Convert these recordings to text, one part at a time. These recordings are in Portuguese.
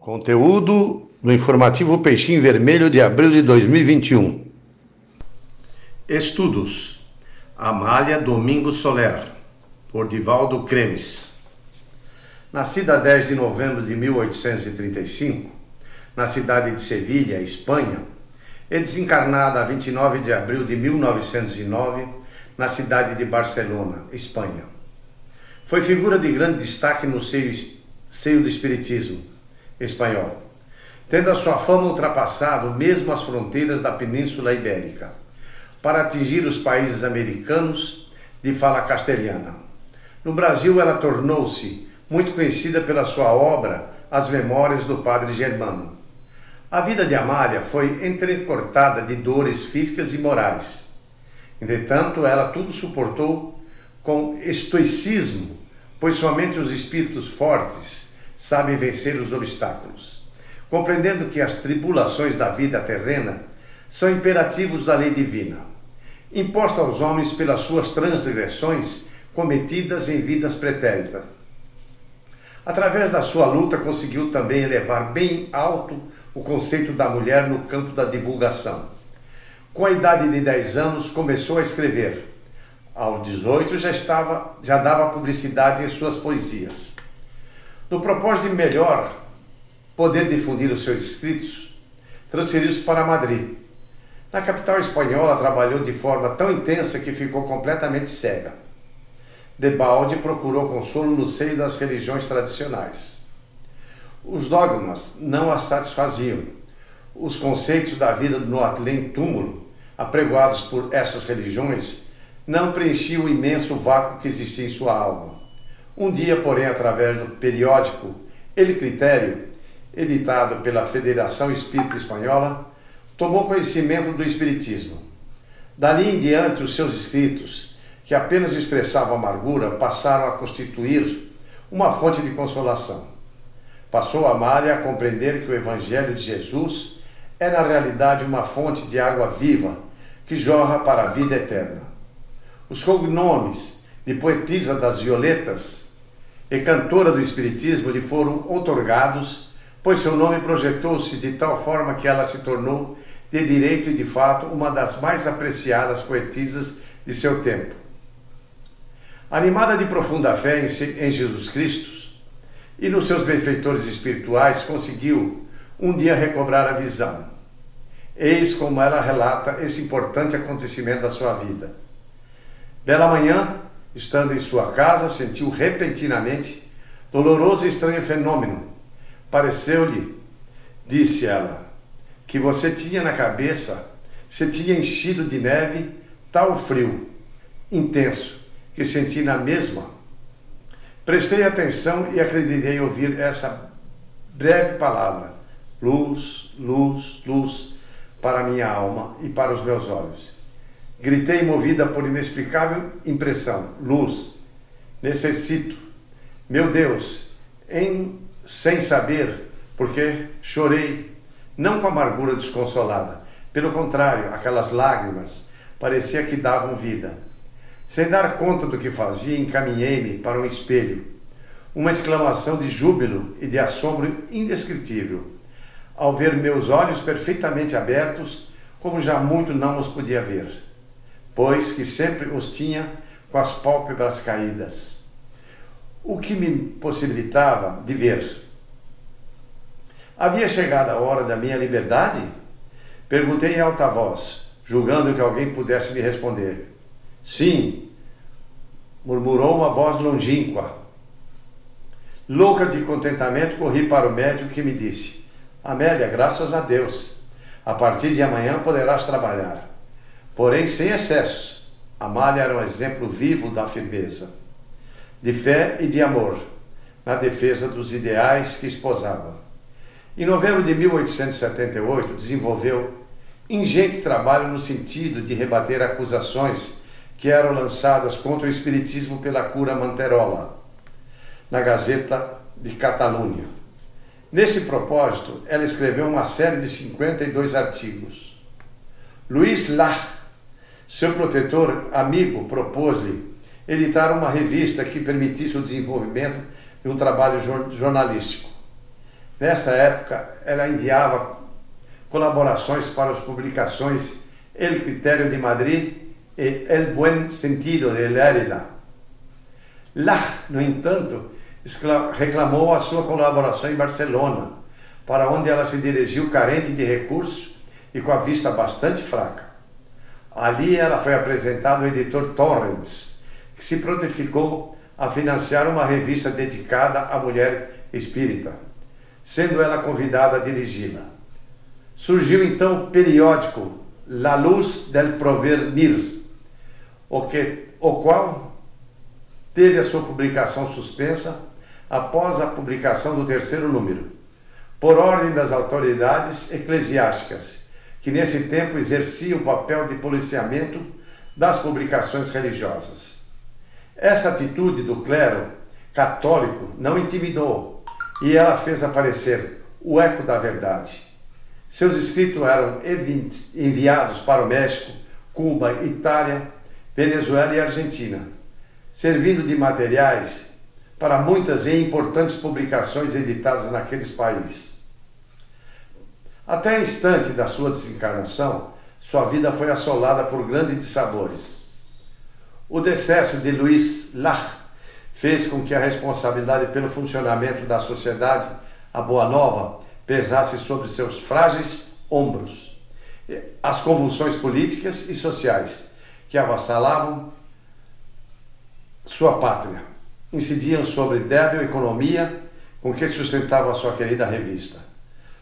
Conteúdo do informativo Peixinho Vermelho de abril de 2021. Estudos. Amália Domingo Soler, por Divaldo Cremes. Nascida 10 de novembro de 1835, na cidade de Sevilha, Espanha, e desencarnada a 29 de abril de 1909, na cidade de Barcelona, Espanha. Foi figura de grande destaque no seio, seio do Espiritismo espanhol, tendo a sua fama ultrapassado mesmo as fronteiras da Península Ibérica, para atingir os países americanos de fala castelhana. No Brasil, ela tornou-se muito conhecida pela sua obra As Memórias do Padre Germano. A vida de Amália foi entrecortada de dores físicas e morais. Entretanto, ela tudo suportou com estoicismo, pois somente os espíritos fortes sabem vencer os obstáculos, compreendendo que as tribulações da vida terrena são imperativos da lei divina, imposta aos homens pelas suas transgressões cometidas em vidas pretéritas. Através da sua luta, conseguiu também elevar bem alto o conceito da mulher no campo da divulgação. Com a idade de 10 anos, começou a escrever. Aos 18 já estava, já dava publicidade em suas poesias. No propósito de melhor poder difundir os seus escritos, transferiu-se para Madrid. Na capital espanhola, trabalhou de forma tão intensa que ficou completamente cega. Debalde procurou consolo no seio das religiões tradicionais. Os dogmas não a satisfaziam. Os conceitos da vida no além-túmulo, apregoados por essas religiões, não preenchiam o imenso vácuo que existia em sua alma. Um dia, porém, através do periódico Ele Critério, editado pela Federação Espírita Espanhola, tomou conhecimento do Espiritismo. Dali em diante, os seus escritos, que apenas expressavam amargura, passaram a constituir uma fonte de consolação. Passou a Mária a compreender que o Evangelho de Jesus é, na realidade, uma fonte de água viva que jorra para a vida eterna. Os cognomes de poetisa das violetas e cantora do Espiritismo lhe foram otorgados, pois seu nome projetou-se de tal forma que ela se tornou, de direito e de fato, uma das mais apreciadas poetisas de seu tempo. Animada de profunda fé em Jesus Cristo e nos seus benfeitores espirituais, conseguiu um dia recobrar a visão. Eis como ela relata esse importante acontecimento da sua vida. Bela manhã, estando em sua casa, sentiu repentinamente doloroso e estranho fenômeno. Pareceu-lhe, disse ela, que você tinha na cabeça, se tinha enchido de neve tal frio intenso que senti na mesma. Prestei atenção e acreditei ouvir essa breve palavra: luz, luz, luz, para minha alma e para os meus olhos. Gritei movida por inexplicável impressão. Luz. Necessito. Meu Deus, em sem saber, porque chorei, não com amargura desconsolada. Pelo contrário, aquelas lágrimas parecia que davam vida. Sem dar conta do que fazia, encaminhei-me para um espelho. Uma exclamação de júbilo e de assombro indescritível. Ao ver meus olhos perfeitamente abertos, como já muito não os podia ver pois que sempre os tinha com as pálpebras caídas, o que me possibilitava de ver. Havia chegado a hora da minha liberdade? Perguntei em alta voz, julgando que alguém pudesse me responder. Sim, murmurou uma voz longínqua. Louca de contentamento, corri para o médico que me disse: Amélia, graças a Deus, a partir de amanhã poderás trabalhar porém sem excessos. Amália era um exemplo vivo da firmeza, de fé e de amor, na defesa dos ideais que esposava. Em novembro de 1878, desenvolveu ingente trabalho no sentido de rebater acusações que eram lançadas contra o Espiritismo pela cura Manterola, na Gazeta de Catalunha. Nesse propósito, ela escreveu uma série de 52 artigos. Luiz Lach seu protetor amigo propôs-lhe editar uma revista que permitisse o desenvolvimento de um trabalho jornalístico. Nessa época, ela enviava colaborações para as publicações El Critério de Madrid e El Buen Sentido de Lérida. Lach, no entanto, reclamou a sua colaboração em Barcelona, para onde ela se dirigiu carente de recursos e com a vista bastante fraca. Ali ela foi apresentada ao editor Torrens, que se prontificou a financiar uma revista dedicada à mulher espírita, sendo ela convidada a dirigi-la. Surgiu então o periódico La Luz del Provenir, o, que, o qual teve a sua publicação suspensa após a publicação do terceiro número, por ordem das autoridades eclesiásticas, que nesse tempo exerciam o papel de policiamento das publicações religiosas. Essa atitude do clero católico não intimidou e ela fez aparecer o eco da verdade. Seus escritos eram enviados para o México, Cuba, Itália, Venezuela e Argentina, servindo de materiais para muitas e importantes publicações editadas naqueles países. Até o instante da sua desencarnação, sua vida foi assolada por grandes dissabores. O decesso de Luiz Lach fez com que a responsabilidade pelo funcionamento da sociedade, a Boa Nova, pesasse sobre seus frágeis ombros. As convulsões políticas e sociais que avassalavam sua pátria incidiam sobre débil economia com que sustentava sua querida revista.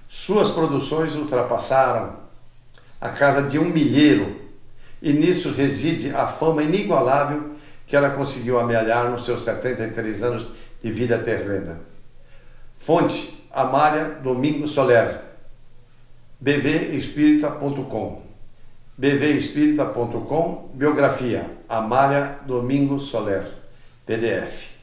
Suas produções ultrapassaram a casa de um milheiro. E nisso reside a fama inigualável que ela conseguiu amealhar nos seus 73 anos de vida terrena. Fonte Amália Domingo Soler, bvespírita.com bvespírita.com Biografia Amália Domingo Soler PDF